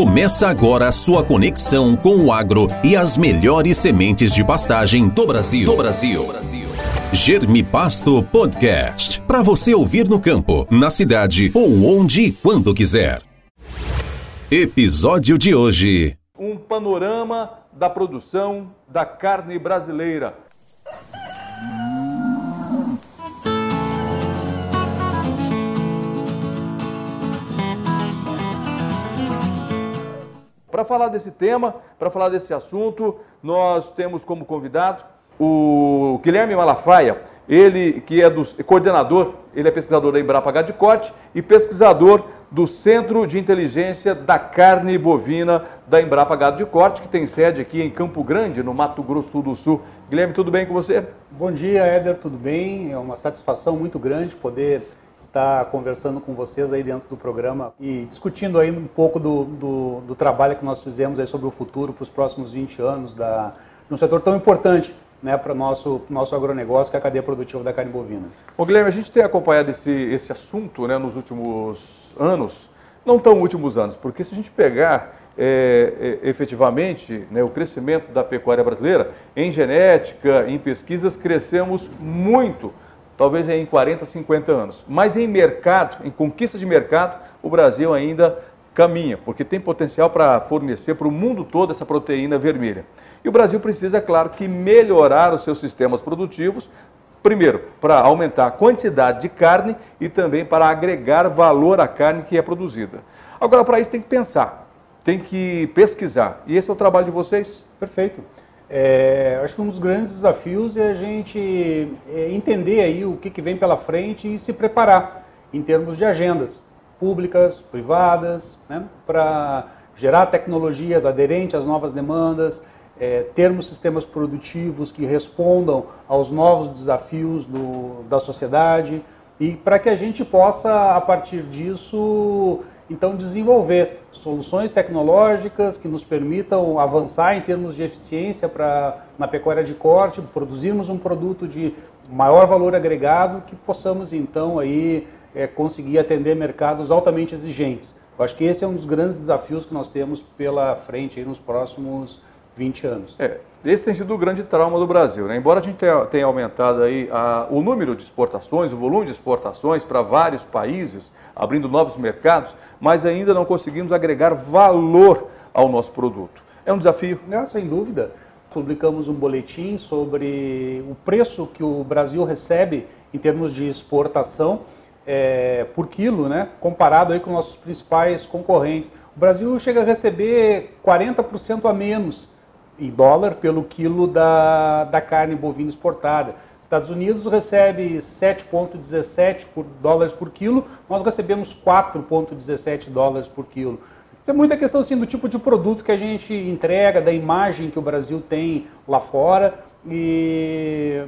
Começa agora a sua conexão com o agro e as melhores sementes de pastagem do Brasil. Do Brasil. Germipasto Podcast. Para você ouvir no campo, na cidade ou onde e quando quiser. Episódio de hoje. Um panorama da produção da carne brasileira. Para falar desse tema, para falar desse assunto, nós temos como convidado o Guilherme Malafaia, ele que é do coordenador, ele é pesquisador da Embrapa H de Corte e pesquisador do Centro de Inteligência da Carne Bovina da Embrapa Gado de Corte, que tem sede aqui em Campo Grande, no Mato Grosso do Sul. Guilherme, tudo bem com você? Bom dia, Éder, tudo bem? É uma satisfação muito grande poder estar conversando com vocês aí dentro do programa e discutindo aí um pouco do, do, do trabalho que nós fizemos aí sobre o futuro para os próximos 20 anos da, num setor tão importante né, para o nosso, nosso agronegócio, que é a cadeia produtiva da carne bovina. Ô Guilherme, a gente tem acompanhado esse, esse assunto né, nos últimos anos, não tão últimos anos, porque se a gente pegar é, é, efetivamente né, o crescimento da pecuária brasileira, em genética, em pesquisas, crescemos muito talvez em 40, 50 anos. Mas em mercado, em conquista de mercado, o Brasil ainda caminha, porque tem potencial para fornecer para o mundo todo essa proteína vermelha. E o Brasil precisa, é claro, que melhorar os seus sistemas produtivos, primeiro, para aumentar a quantidade de carne e também para agregar valor à carne que é produzida. Agora, para isso tem que pensar, tem que pesquisar. E esse é o trabalho de vocês? Perfeito. É, acho que um dos grandes desafios é a gente é, entender aí o que, que vem pela frente e se preparar em termos de agendas públicas, privadas, né, para gerar tecnologias aderentes às novas demandas, é, termos sistemas produtivos que respondam aos novos desafios do, da sociedade e para que a gente possa, a partir disso, então desenvolver soluções tecnológicas que nos permitam avançar em termos de eficiência para na pecuária de corte, produzirmos um produto de maior valor agregado que possamos então aí é, conseguir atender mercados altamente exigentes. Eu acho que esse é um dos grandes desafios que nós temos pela frente nos próximos 20 anos. É, esse tem sido o grande trauma do Brasil. Né? Embora a gente tenha, tenha aumentado aí a, o número de exportações, o volume de exportações para vários países, abrindo novos mercados, mas ainda não conseguimos agregar valor ao nosso produto. É um desafio? Não, sem dúvida. Publicamos um boletim sobre o preço que o Brasil recebe em termos de exportação é, por quilo, né, comparado aí com nossos principais concorrentes. O Brasil chega a receber 40% a menos em dólar pelo quilo da, da carne bovina exportada. Estados Unidos recebe 7,17 por dólares por quilo, nós recebemos 4,17 dólares por quilo. É muita questão assim, do tipo de produto que a gente entrega, da imagem que o Brasil tem lá fora e,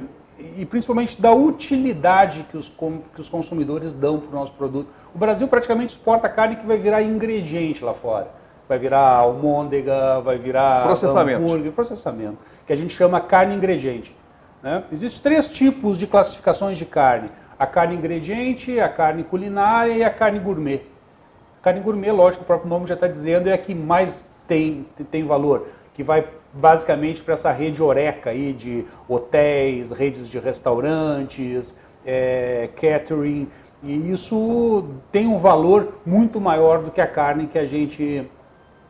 e principalmente da utilidade que os, que os consumidores dão para o nosso produto. O Brasil praticamente exporta carne que vai virar ingrediente lá fora. Vai virar almôndega, vai virar processamento. hambúrguer, processamento, que a gente chama carne ingrediente. Né? Existem três tipos de classificações de carne: a carne ingrediente, a carne culinária e a carne gourmet. A carne gourmet, lógico, o próprio nome já está dizendo, é a que mais tem, tem valor, que vai basicamente para essa rede oreca aí de hotéis, redes de restaurantes, é, catering, e isso tem um valor muito maior do que a carne que a gente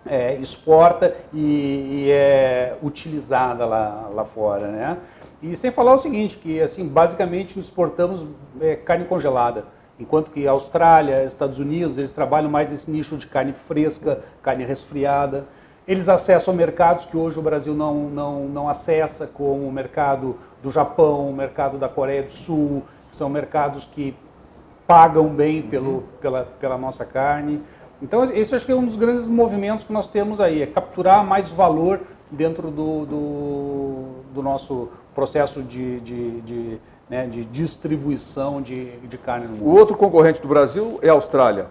é, exporta e, e, é utilizada lá, lá fora, né? E sem falar o seguinte, que assim, basicamente exportamos é, carne congelada, enquanto que Austrália, Estados Unidos, eles trabalham mais nesse nicho de carne fresca, carne resfriada. Eles acessam mercados que hoje o Brasil não, não, não acessa, como o mercado do Japão, o mercado da Coreia do Sul, que são mercados que pagam bem pelo, uhum. pela, pela nossa carne. Então, esse acho que é um dos grandes movimentos que nós temos aí, é capturar mais valor dentro do, do, do nosso processo de, de, de, né, de distribuição de, de carne no mundo. O outro concorrente do Brasil é a Austrália.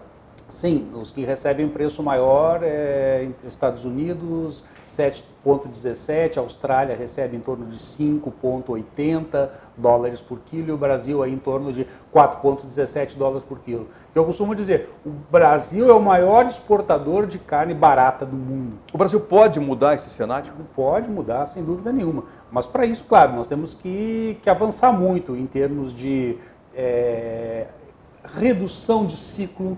Sim, os que recebem preço maior é Estados Unidos, 7,17, a Austrália recebe em torno de 5,80 dólares por quilo e o Brasil aí em torno de 4,17 dólares por quilo. Eu costumo dizer, o Brasil é o maior exportador de carne barata do mundo. O Brasil pode mudar esse cenário? Pode mudar, sem dúvida nenhuma. Mas para isso, claro, nós temos que, que avançar muito em termos de é, redução de ciclo,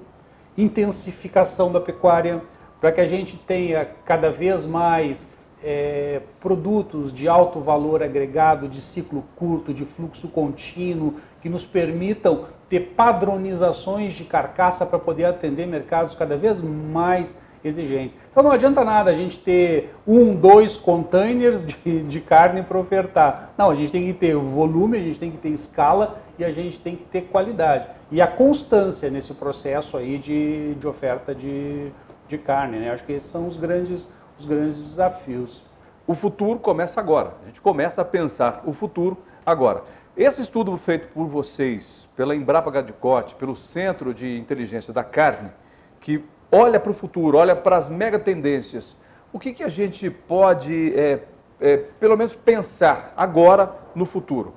intensificação da pecuária, para que a gente tenha cada vez mais é, produtos de alto valor agregado, de ciclo curto, de fluxo contínuo, que nos permitam ter padronizações de carcaça para poder atender mercados cada vez mais exigentes. Então não adianta nada a gente ter um, dois containers de, de carne para ofertar. Não, a gente tem que ter volume, a gente tem que ter escala e a gente tem que ter qualidade. E a constância nesse processo aí de, de oferta de, de carne. Né? Acho que esses são os grandes, os grandes desafios. O futuro começa agora. A gente começa a pensar o futuro agora. Esse estudo feito por vocês, pela Embrapa Gadicote, pelo Centro de Inteligência da Carne, que olha para o futuro, olha para as mega tendências, o que, que a gente pode, é, é, pelo menos, pensar agora no futuro?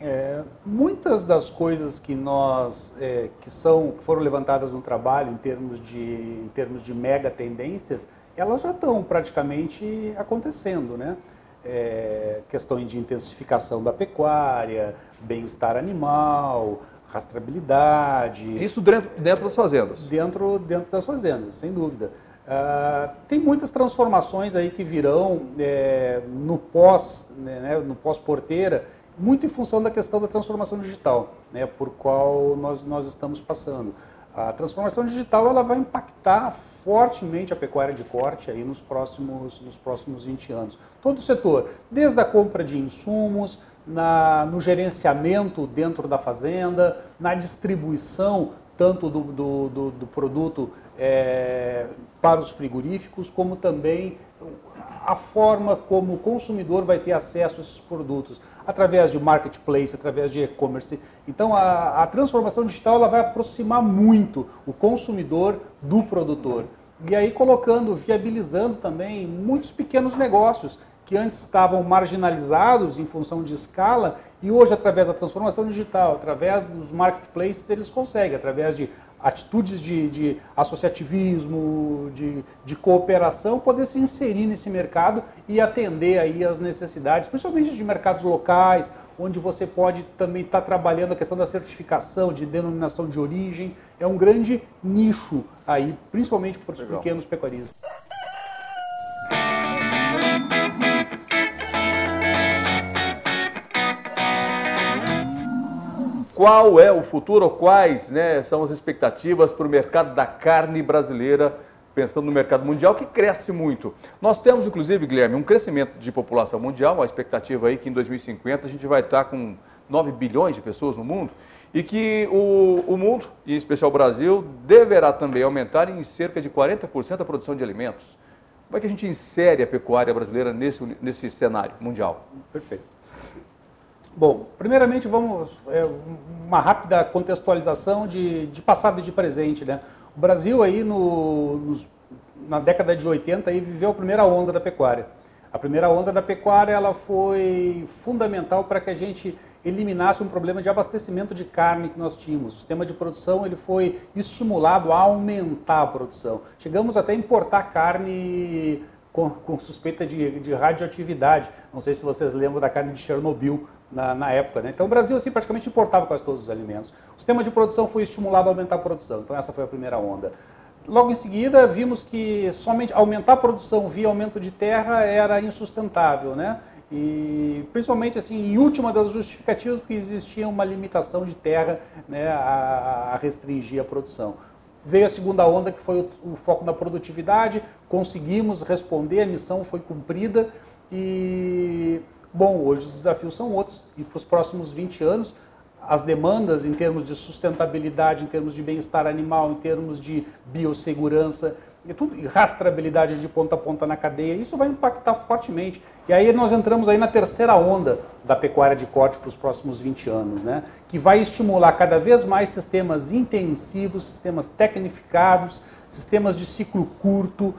É, muitas das coisas que nós é, que são que foram levantadas no trabalho em termos de em termos de mega tendências elas já estão praticamente acontecendo né? É, questões de intensificação da pecuária bem-estar animal rastreabilidade. Isso dentro, dentro das fazendas. Dentro dentro das fazendas sem dúvida. Uh, tem muitas transformações aí que virão é, no pós né, no pós porteira muito em função da questão da transformação digital, né, por qual nós, nós estamos passando. A transformação digital ela vai impactar fortemente a pecuária de corte aí nos próximos, nos próximos 20 anos. Todo o setor, desde a compra de insumos, na, no gerenciamento dentro da fazenda, na distribuição tanto do, do, do, do produto é, para os frigoríficos, como também a forma como o consumidor vai ter acesso a esses produtos através de marketplace, através de e-commerce. Então a, a, transformação digital ela vai aproximar muito o consumidor do produtor. E aí colocando, viabilizando também muitos pequenos negócios que antes estavam marginalizados em função de escala e hoje através da transformação digital, através dos marketplaces eles conseguem, através de atitudes de, de associativismo, de, de, cooperação, poder se inserir nesse mercado e atender aí as necessidades, principalmente de mercados locais, onde você pode também estar tá trabalhando a questão da certificação, de denominação de origem. É um grande nicho aí, principalmente para os Legal. pequenos pecuaristas. Qual é o futuro, ou quais né, são as expectativas para o mercado da carne brasileira, pensando no mercado mundial, que cresce muito. Nós temos, inclusive, Guilherme, um crescimento de população mundial, uma expectativa aí que em 2050 a gente vai estar com 9 bilhões de pessoas no mundo, e que o, o mundo, e em especial o Brasil, deverá também aumentar em cerca de 40% a produção de alimentos. Como é que a gente insere a pecuária brasileira nesse, nesse cenário mundial? Perfeito. Bom, primeiramente vamos é, uma rápida contextualização de, de, passado e de presente, né? O Brasil aí no, nos, na década de 80 aí viveu a primeira onda da pecuária. A primeira onda da pecuária ela foi fundamental para que a gente eliminasse um problema de abastecimento de carne que nós tínhamos. O sistema de produção ele foi estimulado a aumentar a produção. Chegamos até a importar carne com, com suspeita de, de, radioatividade. Não sei se vocês lembram da carne de Chernobyl na, na época. Né? Então o Brasil assim, praticamente importava quase todos os alimentos. O sistema de produção foi estimulado a aumentar a produção. Então essa foi a primeira onda. Logo em seguida, vimos que somente aumentar a produção via aumento de terra era insustentável, né? E principalmente assim, em última das justificativas, porque existia uma limitação de terra né, a, a restringir a produção. Veio a segunda onda, que foi o, o foco na produtividade, conseguimos responder, a missão foi cumprida e, bom, hoje os desafios são outros. E para os próximos 20 anos, as demandas em termos de sustentabilidade, em termos de bem-estar animal, em termos de biossegurança, e tudo, e rastreabilidade de ponta a ponta na cadeia, isso vai impactar fortemente. E aí nós entramos aí na terceira onda da pecuária de corte para os próximos 20 anos, né? que vai estimular cada vez mais sistemas intensivos, sistemas tecnificados, sistemas de ciclo curto,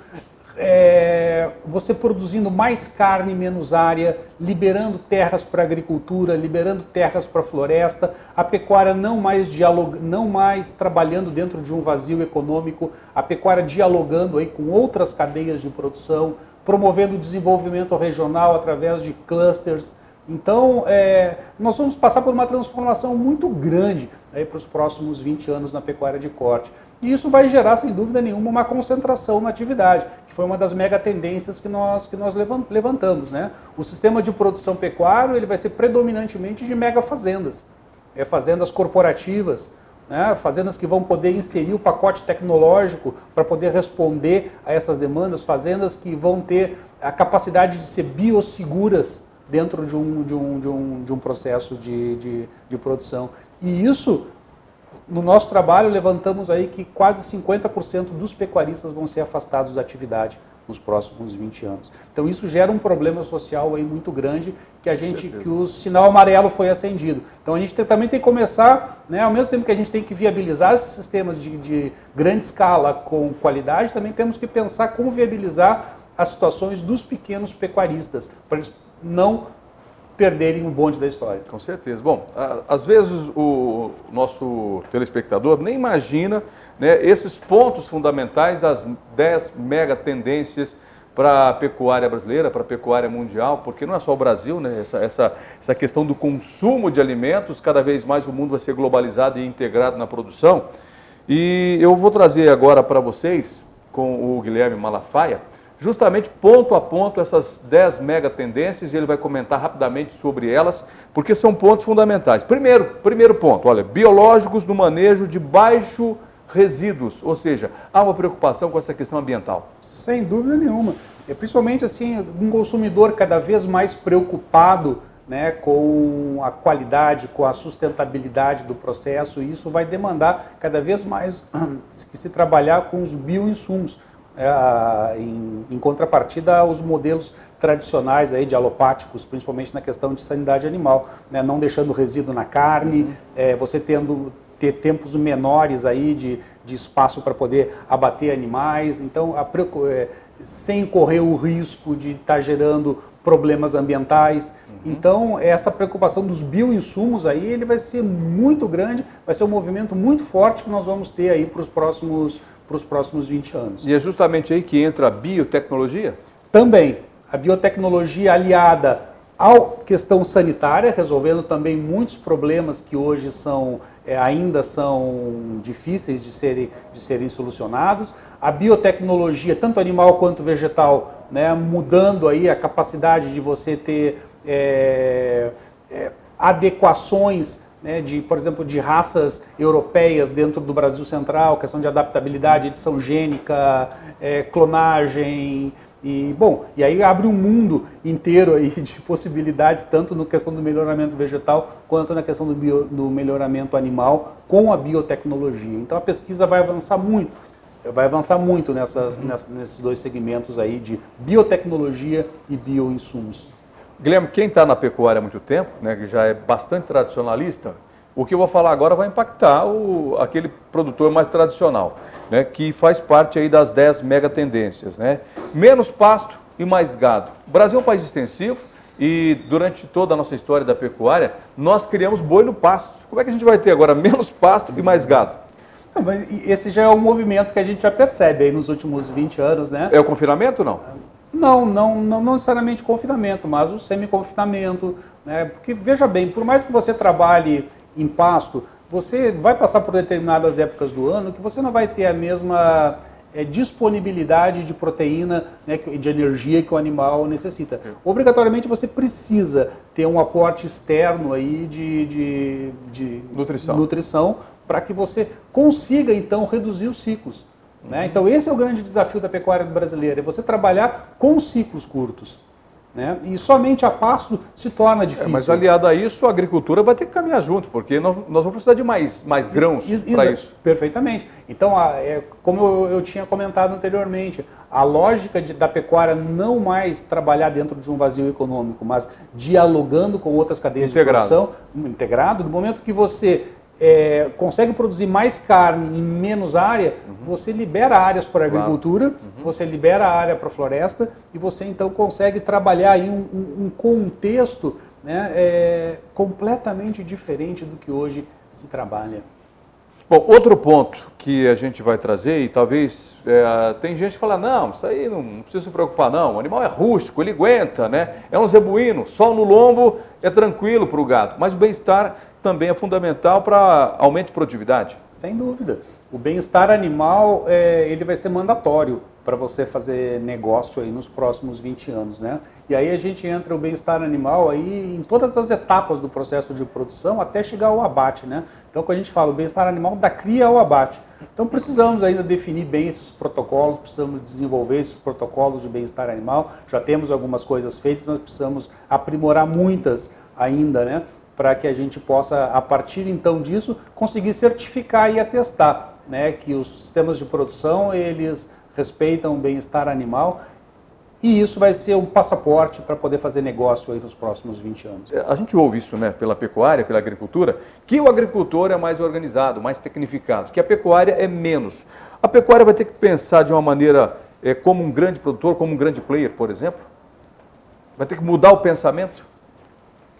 é, você produzindo mais carne, menos área, liberando terras para agricultura, liberando terras para floresta, a pecuária não mais, dialog, não mais trabalhando dentro de um vazio econômico, a pecuária dialogando aí com outras cadeias de produção, promovendo o desenvolvimento regional através de clusters. Então, é, nós vamos passar por uma transformação muito grande para os próximos 20 anos na pecuária de corte. E isso vai gerar, sem dúvida nenhuma, uma concentração na atividade, que foi uma das mega tendências que nós, que nós levantamos. Né? O sistema de produção pecuário ele vai ser predominantemente de mega fazendas, é, fazendas corporativas, né? fazendas que vão poder inserir o pacote tecnológico para poder responder a essas demandas, fazendas que vão ter a capacidade de ser biosseguras dentro de um, de um, de um, de um processo de, de, de produção. E isso no nosso trabalho, levantamos aí que quase 50% dos pecuaristas vão ser afastados da atividade nos próximos 20 anos. Então isso gera um problema social aí muito grande que a gente que o sinal amarelo foi acendido. Então a gente tem, também tem que começar, né, ao mesmo tempo que a gente tem que viabilizar esses sistemas de, de grande escala com qualidade, também temos que pensar como viabilizar as situações dos pequenos pecuaristas para eles não perderem o bonde da história. Com certeza. Bom, às vezes o nosso telespectador nem imagina né, esses pontos fundamentais das 10 mega tendências para a pecuária brasileira, para a pecuária mundial, porque não é só o Brasil, né? Essa, essa, essa questão do consumo de alimentos, cada vez mais o mundo vai ser globalizado e integrado na produção. E eu vou trazer agora para vocês, com o Guilherme Malafaia, justamente ponto a ponto essas 10 mega tendências e ele vai comentar rapidamente sobre elas, porque são pontos fundamentais. Primeiro, primeiro ponto, olha, biológicos no manejo de baixo resíduos, ou seja, há uma preocupação com essa questão ambiental. Sem dúvida nenhuma. É principalmente assim, um consumidor cada vez mais preocupado né, com a qualidade, com a sustentabilidade do processo, e isso vai demandar cada vez mais que se trabalhar com os bioinsumos é, em, em, contrapartida aos modelos tradicionais aí de alopáticos, principalmente na questão de sanidade animal, né? não deixando resíduo na carne, uhum. é, você tendo ter tempos menores aí de, de espaço para poder abater animais, então a, é, sem correr o risco de estar tá gerando problemas ambientais. Uhum. Então, essa preocupação dos bioinsumos aí, ele vai ser muito grande, vai ser um movimento muito forte que nós vamos ter aí para os próximos para os próximos 20 anos. E é justamente aí que entra a biotecnologia? Também. A biotecnologia aliada à questão sanitária, resolvendo também muitos problemas que hoje são é, ainda são difíceis de serem, de serem solucionados. A biotecnologia, tanto animal quanto vegetal, né, mudando aí a capacidade de você ter é, é, adequações né, de, por exemplo, de raças europeias dentro do Brasil Central, questão de adaptabilidade, edição gênica, é, clonagem, e, bom, e aí abre um mundo inteiro aí de possibilidades, tanto na questão do melhoramento vegetal, quanto na questão do, bio, do melhoramento animal com a biotecnologia. Então a pesquisa vai avançar muito, vai avançar muito nessas, nessas, nesses dois segmentos aí de biotecnologia e bioinsumos. Guilherme, quem está na pecuária há muito tempo, né, que já é bastante tradicionalista, o que eu vou falar agora vai impactar o, aquele produtor mais tradicional, né, que faz parte aí das 10 mega tendências. Né? Menos pasto e mais gado. O Brasil é um país extensivo e durante toda a nossa história da pecuária, nós criamos boi no pasto. Como é que a gente vai ter agora menos pasto e mais gado? Não, mas esse já é um movimento que a gente já percebe aí nos últimos 20 anos, né? É o confinamento ou não? Não, não, não, não necessariamente confinamento, mas o semi-confinamento. Né? Porque, veja bem, por mais que você trabalhe em pasto, você vai passar por determinadas épocas do ano que você não vai ter a mesma é, disponibilidade de proteína, né, de energia que o animal necessita. Obrigatoriamente você precisa ter um aporte externo aí de, de, de nutrição, nutrição para que você consiga então reduzir os ciclos. Né? Então esse é o grande desafio da pecuária brasileira, é você trabalhar com ciclos curtos. Né? E somente a pasto se torna difícil. É, mas aliado a isso, a agricultura vai ter que caminhar junto, porque nós, nós vamos precisar de mais, mais grãos para isso. Perfeitamente. Então, a, é, como eu, eu, tinha comentado anteriormente, a lógica de, da pecuária não mais trabalhar dentro de um vazio econômico, mas dialogando com outras cadeias integrado. de produção, integrado, do momento que você é, consegue produzir mais carne em menos área, uhum. você libera áreas para a agricultura, claro. uhum. você libera área para a floresta e você então consegue trabalhar aí um, um, um contexto né, é, completamente diferente do que hoje se trabalha. Bom, outro ponto que a gente vai trazer, e talvez é, tem gente que fala, não, isso aí não, não, precisa se preocupar não, o animal é rústico, ele aguenta, né? É um zebuíno, sol no lombo é tranquilo para o gado, mas o bem-estar também é fundamental para aumento de produtividade. Sem dúvida. O bem-estar animal é, ele vai ser mandatório para você fazer negócio aí nos próximos 20 anos, né? E aí a gente entra o bem-estar animal aí em todas as etapas do processo de produção até chegar ao abate, né? Então quando a gente fala o bem-estar animal da cria ao abate. Então precisamos ainda definir bem esses protocolos, precisamos desenvolver esses protocolos de bem-estar animal. Já temos algumas coisas feitas, mas precisamos aprimorar muitas ainda, né? Para que a gente possa, a partir então disso, conseguir certificar e atestar né, que os sistemas de produção eles respeitam o bem-estar animal e isso vai ser um passaporte para poder fazer negócio aí nos próximos 20 anos. É, a gente ouve isso né, pela pecuária, pela agricultura, que o agricultor é mais organizado, mais tecnificado, que a pecuária é menos. A pecuária vai ter que pensar de uma maneira é, como um grande produtor, como um grande player, por exemplo? Vai ter que mudar o pensamento?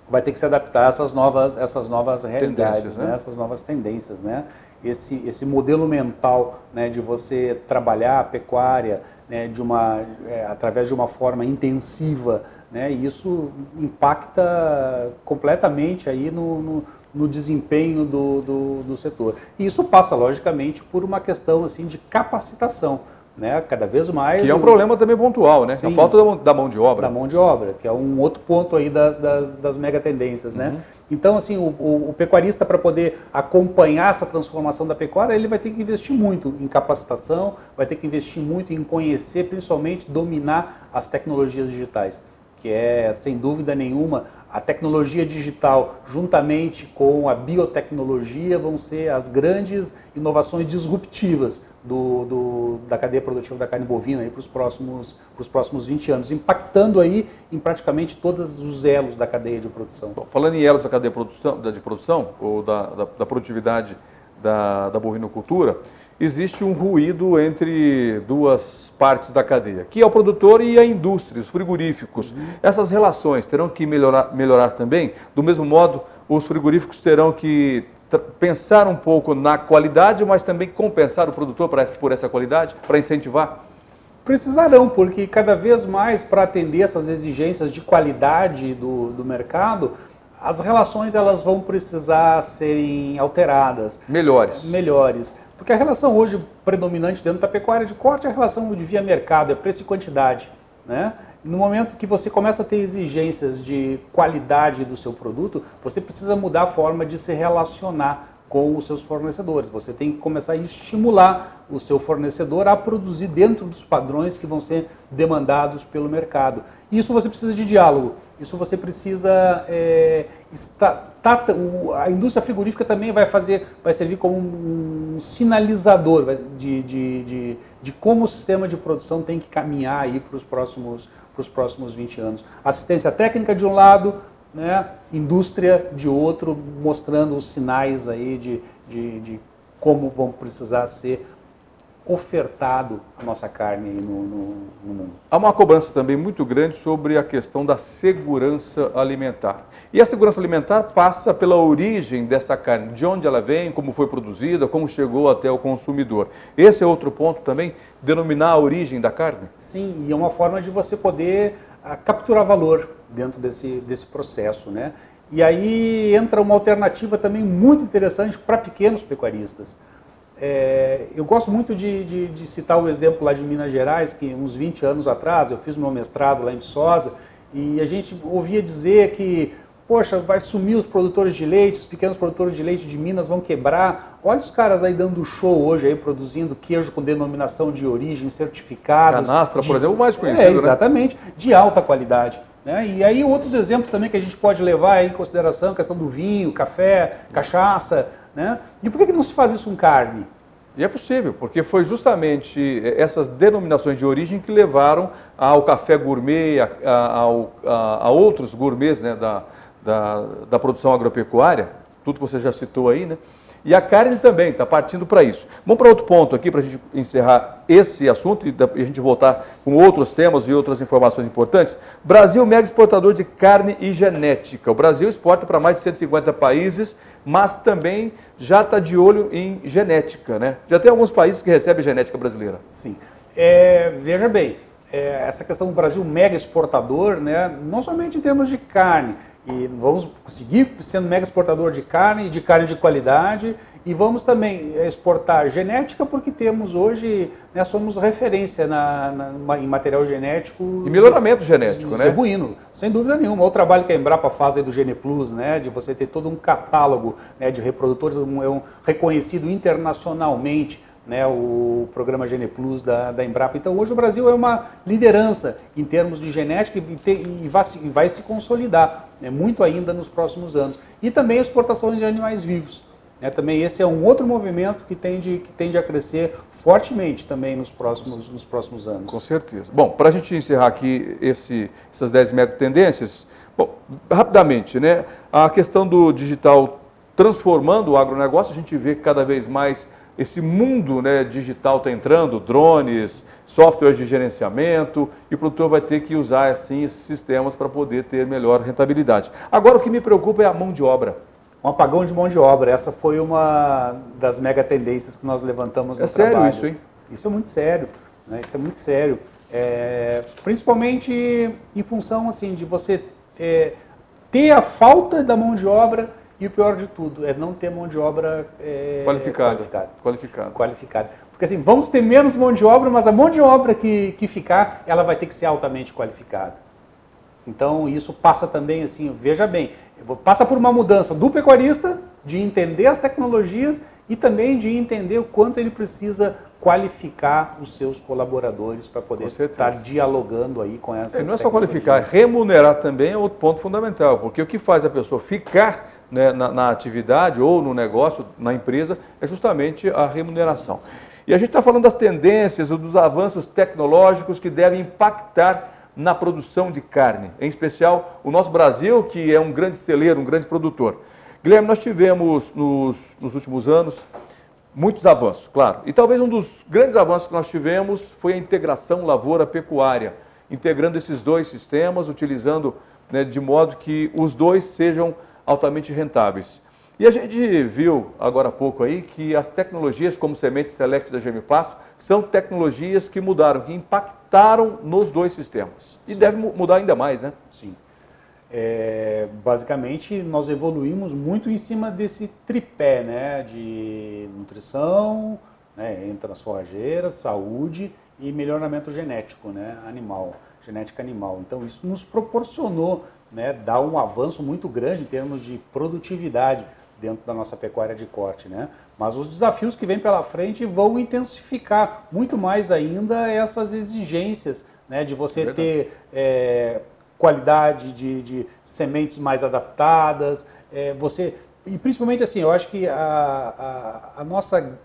Vai ter que se adaptar a essas novas, essas novas realidades, né? né? essas novas tendências. Né? Esse, esse modelo mental né, de você trabalhar a pecuária né, de uma, é, através de uma forma intensiva, né, isso impacta completamente aí no, no, no desempenho do, do, do setor. E isso passa, logicamente, por uma questão assim, de capacitação né? Cada vez mais. Que é um o... problema também pontual, né? Sim, a falta da mão de obra. Da mão de obra, que é um outro ponto aí das, das, das mega tendências, né? Uhum. Então, assim, o, o, o pecuarista, para poder acompanhar essa transformação da pecuária, ele vai ter que investir muito em capacitação, vai ter que investir muito em conhecer, principalmente dominar as tecnologias digitais, que é, sem dúvida nenhuma, a tecnologia digital, juntamente com a biotecnologia, vão ser as grandes inovações disruptivas do, do, da cadeia produtiva da carne bovina para os próximos, próximos 20 anos, impactando aí em praticamente todos os elos da cadeia de produção. Bom, falando em elos da cadeia de produção, de produção ou da, da, da produtividade da, da bovinocultura, existe um ruído entre duas partes da cadeia, que é o produtor e a indústria, os frigoríficos. Uhum. Essas relações terão que melhorar, melhorar também. Do mesmo modo, os frigoríficos terão que pensar um pouco na qualidade, mas também compensar o produtor por essa qualidade, para incentivar. Precisarão, porque cada vez mais para atender essas exigências de qualidade do, do mercado, as relações elas vão precisar serem alteradas. Melhores. Melhores. Porque a relação hoje predominante dentro da pecuária de corte é a relação de via mercado, é preço e quantidade. Né? No momento que você começa a ter exigências de qualidade do seu produto, você precisa mudar a forma de se relacionar com os seus fornecedores. Você tem que começar a estimular o seu fornecedor a produzir dentro dos padrões que vão ser demandados pelo mercado. Isso você precisa de diálogo. Isso você precisa é, está, tá, a indústria frigorífica também vai fazer, vai servir como um sinalizador de, de, de, de como o sistema de produção tem que caminhar para os próximos para os próximos 20 anos. Assistência técnica de um lado, né, indústria de outro, mostrando os sinais aí de, de, de como vão precisar ser ofertado a nossa carne no, no, no, mundo. Há uma cobrança também muito grande sobre a questão da segurança alimentar. E a segurança alimentar passa pela origem dessa carne, de onde ela vem, como foi produzida, como chegou até o consumidor. Esse é outro ponto também, denominar a origem da carne? Sim, e é uma forma de você poder a, ah, capturar valor dentro desse, desse processo, né? E aí entra uma alternativa também muito interessante para pequenos pecuaristas. É, eu gosto muito de, de, de, citar o exemplo lá de Minas Gerais, que uns 20 anos atrás eu fiz meu mestrado lá em Viçosa e a gente ouvia dizer que, poxa, vai sumir os produtores de leite, os pequenos produtores de leite de Minas vão quebrar. Olha os caras aí dando show hoje, aí produzindo queijo com denominação de origem certificado. Canastra, de, por exemplo, o mais conhecido. É, exatamente, né? de alta qualidade. Né? E aí outros exemplos também que a gente pode levar em consideração, a questão do vinho, café, cachaça. Né? E por que, não se faz isso com carne? E é possível, porque foi justamente essas denominações de origem que levaram ao café gourmet, a, a, a, a outros gourmets né, da, da, da, produção agropecuária, tudo que você já citou aí, né? E a carne também está partindo para isso. Vamos para outro ponto aqui, para a gente encerrar esse assunto e a gente voltar com outros temas e outras informações importantes. Brasil mega exportador de carne e genética. O Brasil exporta para mais de 150 países, mas também já está de olho em genética, né? Já tem alguns países que recebem genética brasileira. Sim. É, veja bem, é, essa questão do Brasil mega exportador, né, não somente em termos de carne, e vamos seguir sendo mega exportador de carne de carne de qualidade. E vamos também exportar genética, porque temos hoje, né, somos referência na, na, em material genético. E melhoramento genético, né? Zebuíno, sem dúvida nenhuma. O trabalho que a Embrapa faz aí do Gene Plus, né, de você ter todo um catálogo né, de reprodutores, um, é um reconhecido internacionalmente né, o programa Gene Plus da, da Embrapa. Então, hoje o Brasil é uma liderança em termos de genética e, e, vai, e vai, se consolidar né, muito ainda nos próximos anos. E também exportações de animais vivos. Né, também esse é um outro movimento que tende, que tende a crescer fortemente também nos próximos, nos próximos anos. Com certeza. Bom, para a gente encerrar aqui esse, essas 10 mega tendências, bom, rapidamente, né, a questão do digital transformando o agronegócio, a gente vê cada vez mais esse mundo né, digital está entrando, drones, softwares de gerenciamento, e o produtor vai ter que usar assim esses sistemas para poder ter melhor rentabilidade. Agora o que me preocupa é a mão de obra. Um apagão de mão de obra, essa foi uma das mega tendências que nós levantamos no é trabalho. É sério isso, hein? Isso é muito sério, né? isso é muito sério. É, principalmente em função assim de você é, ter a falta da mão de obra e o pior de tudo é não ter mão de obra é, qualificada. qualificada. Qualificada. Qualificada. Porque assim, vamos ter menos mão de obra, mas a mão de obra que, que ficar, ela vai ter que ser altamente qualificada. Então isso passa também assim, veja bem, passa por uma mudança do pecuarista de entender as tecnologias e também de entender o quanto ele precisa qualificar os seus colaboradores para poder estar dialogando aí com essas é, Não é só qualificar, remunerar também é outro ponto fundamental, porque o que faz a pessoa ficar né, na, na, atividade ou no negócio, na empresa, é justamente a remuneração. E a gente está falando das tendências, dos avanços tecnológicos que devem impactar na produção de carne, em especial o nosso Brasil, que é um grande celeiro, um grande produtor. Guilherme, nós tivemos nos, nos últimos anos muitos avanços, claro. E talvez um dos grandes avanços que nós tivemos foi a integração lavoura-pecuária, integrando esses dois sistemas, utilizando né, de modo que os dois sejam altamente rentáveis. E a gente viu agora há pouco aí que as tecnologias como semente select da Gemipasto são tecnologias que mudaram, que impactaram nos dois sistemas. E deve mudar ainda mais, né? Sim. É, basicamente, nós evoluímos muito em cima desse tripé né, de nutrição, né, entra nas forrageiras, saúde e melhoramento genético né, animal, genética animal. Então, isso nos proporcionou né, dar um avanço muito grande em termos de produtividade dentro da nossa pecuária de corte. Né? Mas os desafios que vêm pela frente vão intensificar muito mais ainda essas exigências né, de você é ter é, qualidade de, de, sementes mais adaptadas, é, você e principalmente assim, eu acho que a, a, a nossa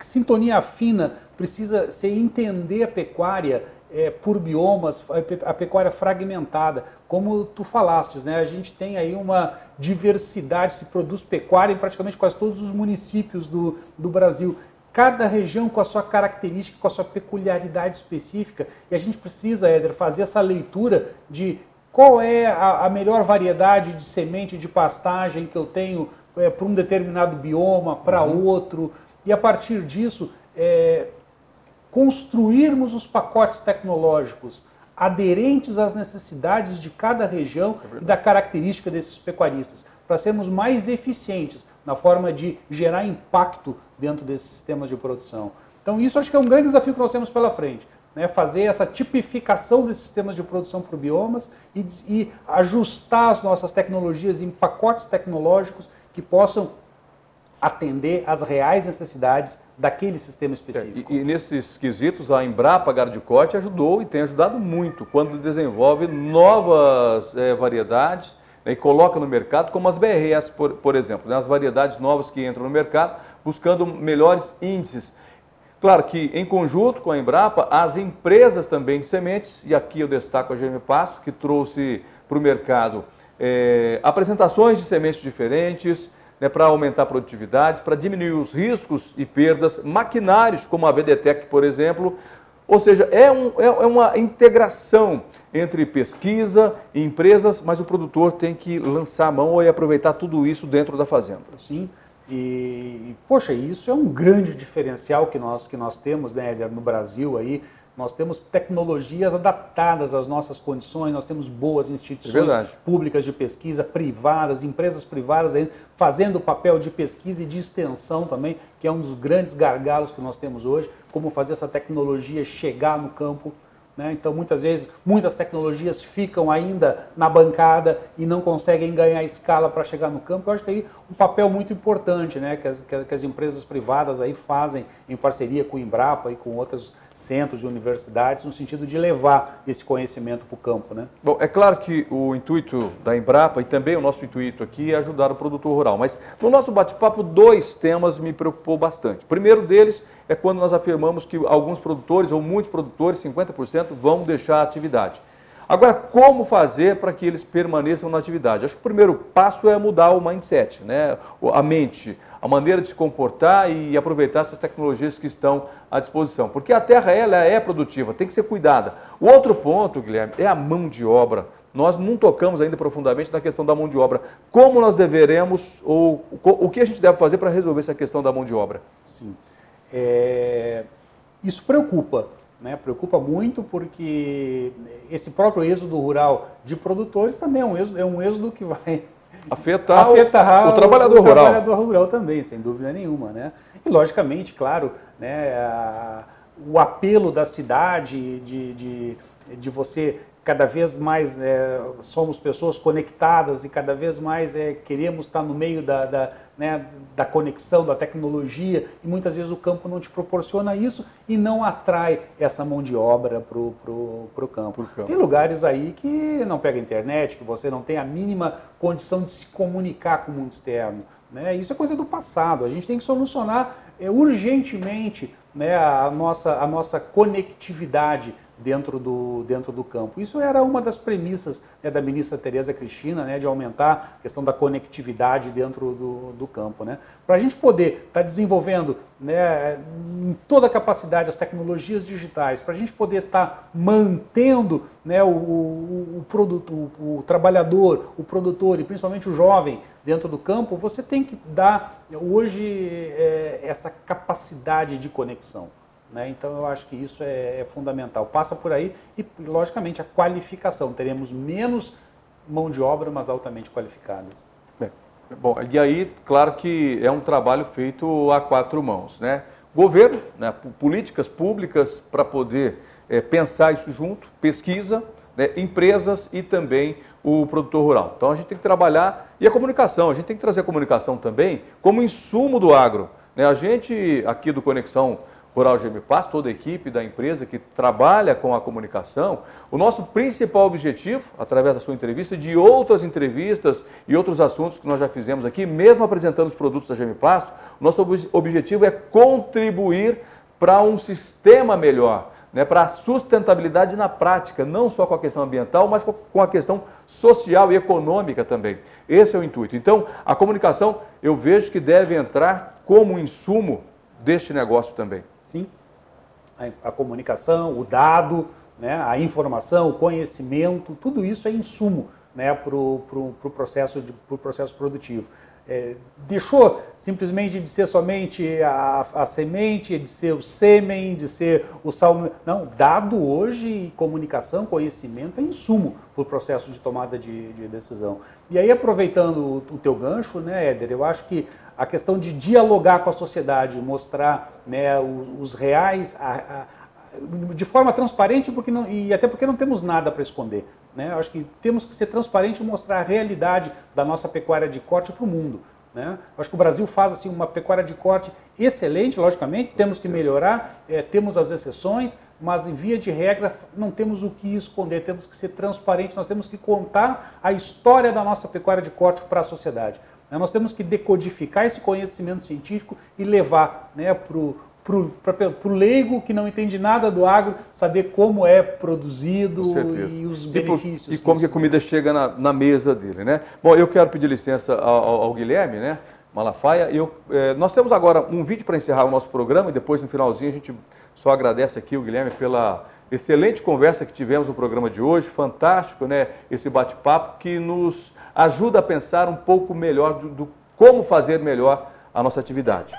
sintonia fina precisa ser entender a pecuária é, por biomas, a pecuária fragmentada, como tu falastes, né? A gente tem aí uma diversidade, se produz pecuária em praticamente quase todos os municípios do, do Brasil. Cada região com a sua característica, com a sua peculiaridade específica, e a gente precisa, Éder, fazer essa leitura de qual é a, a melhor variedade de semente de pastagem que eu tenho é, para um determinado bioma, para uhum. outro, e a partir disso é, construirmos os pacotes tecnológicos aderentes às necessidades de cada região é e da característica desses pecuaristas, para sermos mais eficientes na forma de gerar impacto dentro desses sistemas de produção. Então, isso acho que é um grande desafio que nós temos pela frente. Né? Fazer essa tipificação desses sistemas de produção por biomas e, e ajustar as nossas tecnologias em pacotes tecnológicos que possam atender às reais necessidades daquele sistema específico. É, e, e, nesses quesitos, a Embrapa Gardicote ajudou e tem ajudado muito quando desenvolve novas é, variedades né, e coloca no mercado, como as BRS, por, por exemplo, né, as variedades novas que entram no mercado, buscando melhores índices. Claro que, em conjunto com a Embrapa, as empresas também de sementes, e aqui eu destaco a GM Pasto, que trouxe para o mercado é, apresentações de sementes diferentes, né, para aumentar a produtividade, para diminuir os riscos e perdas, maquinários como a BDTEC, por exemplo. Ou seja, é, um, é, é uma integração entre pesquisa e empresas, mas o produtor tem que lançar a mão e aproveitar tudo isso dentro da fazenda. Sim. E, poxa, isso é um grande diferencial que nós, que nós temos né, no Brasil aí, nós temos tecnologias adaptadas às nossas condições, nós temos boas instituições é públicas de pesquisa, privadas, empresas privadas fazendo o papel de pesquisa e de extensão também, que é um dos grandes gargalos que nós temos hoje, como fazer essa tecnologia chegar no campo né? Então, muitas vezes, muitas tecnologias ficam ainda na bancada e não conseguem ganhar escala para chegar no campo. Eu acho que aí um papel muito importante né? que, as, que as empresas privadas aí fazem em parceria com o Embrapa e com outros centros e universidades, no sentido de levar esse conhecimento para o campo. Né? Bom, é claro que o intuito da Embrapa e também o nosso intuito aqui é ajudar o produtor rural, mas no nosso bate-papo, dois temas me preocupou bastante. O primeiro deles é quando nós afirmamos que alguns produtores, ou muitos produtores, 50%, vão deixar a atividade. Agora, como fazer para que eles permaneçam na atividade? Acho que o primeiro passo é mudar o mindset, né? a mente, a maneira de se comportar e aproveitar essas tecnologias que estão à disposição. Porque a terra ela é produtiva, tem que ser cuidada. O outro ponto, Guilherme, é a mão de obra. Nós não tocamos ainda profundamente na questão da mão de obra. Como nós deveremos, ou o que a gente deve fazer para resolver essa questão da mão de obra? Sim. É, isso preocupa, né? preocupa muito porque esse próprio êxodo rural de produtores também é um êxodo, é um êxodo que vai afetar, afetar o, o, trabalhador o, rural. O trabalhador rural também, sem dúvida nenhuma. Né? E, logicamente, claro, né, a, o apelo da cidade de, de, de você cada vez mais é, somos pessoas conectadas e cada vez mais é, queremos estar no meio da, da, né, da conexão, da tecnologia, e muitas vezes o campo não te proporciona isso e não atrai essa mão de obra para o campo. campo. Tem lugares aí que não pega internet, que você não tem a mínima condição de se comunicar com o mundo externo. Né? Isso é coisa do passado. A gente tem que solucionar é, urgentemente né, a, nossa, a nossa conectividade dentro do, dentro do campo. Isso era uma das premissas né, da ministra Tereza Cristina, né, de aumentar a questão da conectividade dentro do, do campo. Né? Para a gente poder estar tá desenvolvendo né, em toda a capacidade as tecnologias digitais, para a gente poder estar tá mantendo né, o, o, o, produto, o, o trabalhador, o produtor e principalmente o jovem dentro do campo, você tem que dar hoje é, essa capacidade de conexão. Né? Então eu acho que isso é, é, fundamental. Passa por aí e, logicamente, a qualificação. Teremos menos mão de obra, mas altamente qualificadas. Bem, bom, e aí, claro que é um trabalho feito a quatro mãos. Né? Governo, né? políticas públicas para poder é, pensar isso junto, pesquisa, né? empresas e também o produtor rural. Então a gente tem que trabalhar, e a comunicação, a gente tem que trazer a comunicação também como insumo do agro. Né? A gente aqui do Conexão Rural Paz, toda a equipe da empresa que trabalha com a comunicação, o nosso principal objetivo, através da sua entrevista, de outras entrevistas e outros assuntos que nós já fizemos aqui, mesmo apresentando os produtos da o nosso objetivo é contribuir para um sistema melhor, né, para a sustentabilidade na prática, não só com a questão ambiental, mas com a questão social e econômica também. Esse é o intuito. Então, a comunicação eu vejo que deve entrar como insumo deste negócio também. Sim. A, a comunicação, o dado, né, a informação, o conhecimento, tudo isso é insumo né, para o pro, pro processo, pro processo produtivo. É, deixou simplesmente de ser somente a, a, semente, de ser o sêmen, de ser o sal. Não, dado hoje comunicação, conhecimento é insumo para o processo de tomada de, de, decisão. E aí, aproveitando o, o teu gancho, né, Éder, eu acho que a questão de dialogar com a sociedade, mostrar né, os, os reais, a, a, de forma transparente, porque não, e até porque não temos nada para esconder. Né? Acho que temos que ser transparente e mostrar a realidade da nossa pecuária de corte para o mundo. Né? Acho que o Brasil faz assim, uma pecuária de corte excelente, logicamente, temos que melhorar, é, temos as exceções, mas em via de regra não temos o que esconder, temos que ser transparentes, nós temos que contar a história da nossa pecuária de corte para a sociedade. Né? Nós temos que decodificar esse conhecimento científico e levar né, para o para o leigo que não entende nada do agro saber como é produzido e os benefícios. E, e como que a comida chega na, na, mesa dele, né? Bom, eu quero pedir licença ao, ao Guilherme, né? Malafaia. Eu, é, nós temos agora um vídeo para encerrar o nosso programa e depois no finalzinho a gente só agradece aqui o Guilherme pela excelente conversa que tivemos no programa de hoje, fantástico, né? Esse bate-papo que nos ajuda a pensar um pouco melhor do, do como fazer melhor a nossa atividade.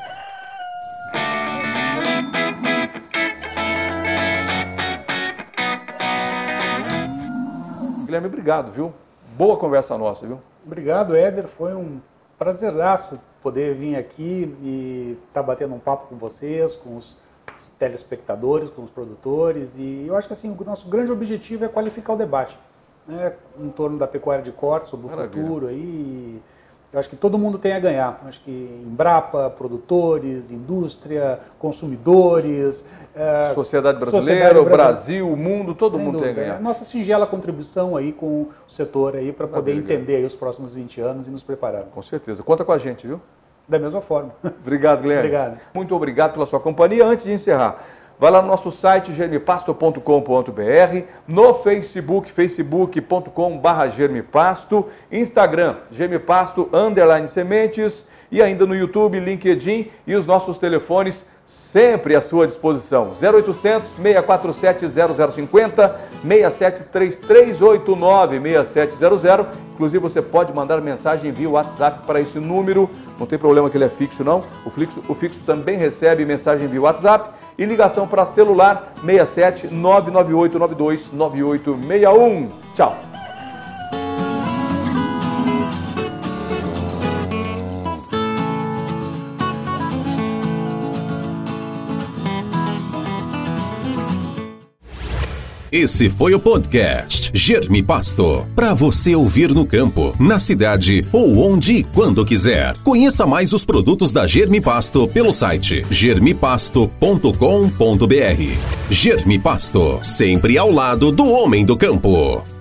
Guilherme, obrigado, viu? Boa conversa nossa, viu? Obrigado, Éder. Foi um prazeraço poder vir aqui e estar tá batendo um papo com vocês, com os, os, telespectadores, com os produtores. E eu acho que assim, o nosso grande objetivo é qualificar o debate né, em torno da pecuária de corte, sobre o Maravilha. futuro aí. Eu acho que todo mundo tem a ganhar. Eu acho que Embrapa, produtores, indústria, consumidores, é, sociedade brasileira, o Brasil, o mundo, todo mundo dúvida. tem a ganhar. Nossa singela contribuição aí com o setor aí para poder entender os próximos 20 anos e nos preparar. Com certeza. Conta com a gente, viu? Da mesma forma. Obrigado, Guilherme. Obrigado. Muito obrigado pela sua companhia. Antes de encerrar, Vai lá no nosso site germipasto.com.br, no Facebook, facebook.com.br germipasto, Instagram, germipasto, underline sementes, e ainda no YouTube, LinkedIn e os nossos telefones sempre à sua disposição. 0800 647 0050 673389 6700. Inclusive você pode mandar mensagem via WhatsApp para esse número. Não tem problema que ele é fixo não. O fixo, o fixo também recebe mensagem via WhatsApp e ligação para celular 67 998 92 9861. Tchau. Esse foi o podcast Germe Pasto. Para você ouvir no campo, na cidade ou onde e quando quiser. Conheça mais os produtos da Germe Pasto pelo site germipasto.com.br. Germe Pasto, sempre ao lado do homem do campo.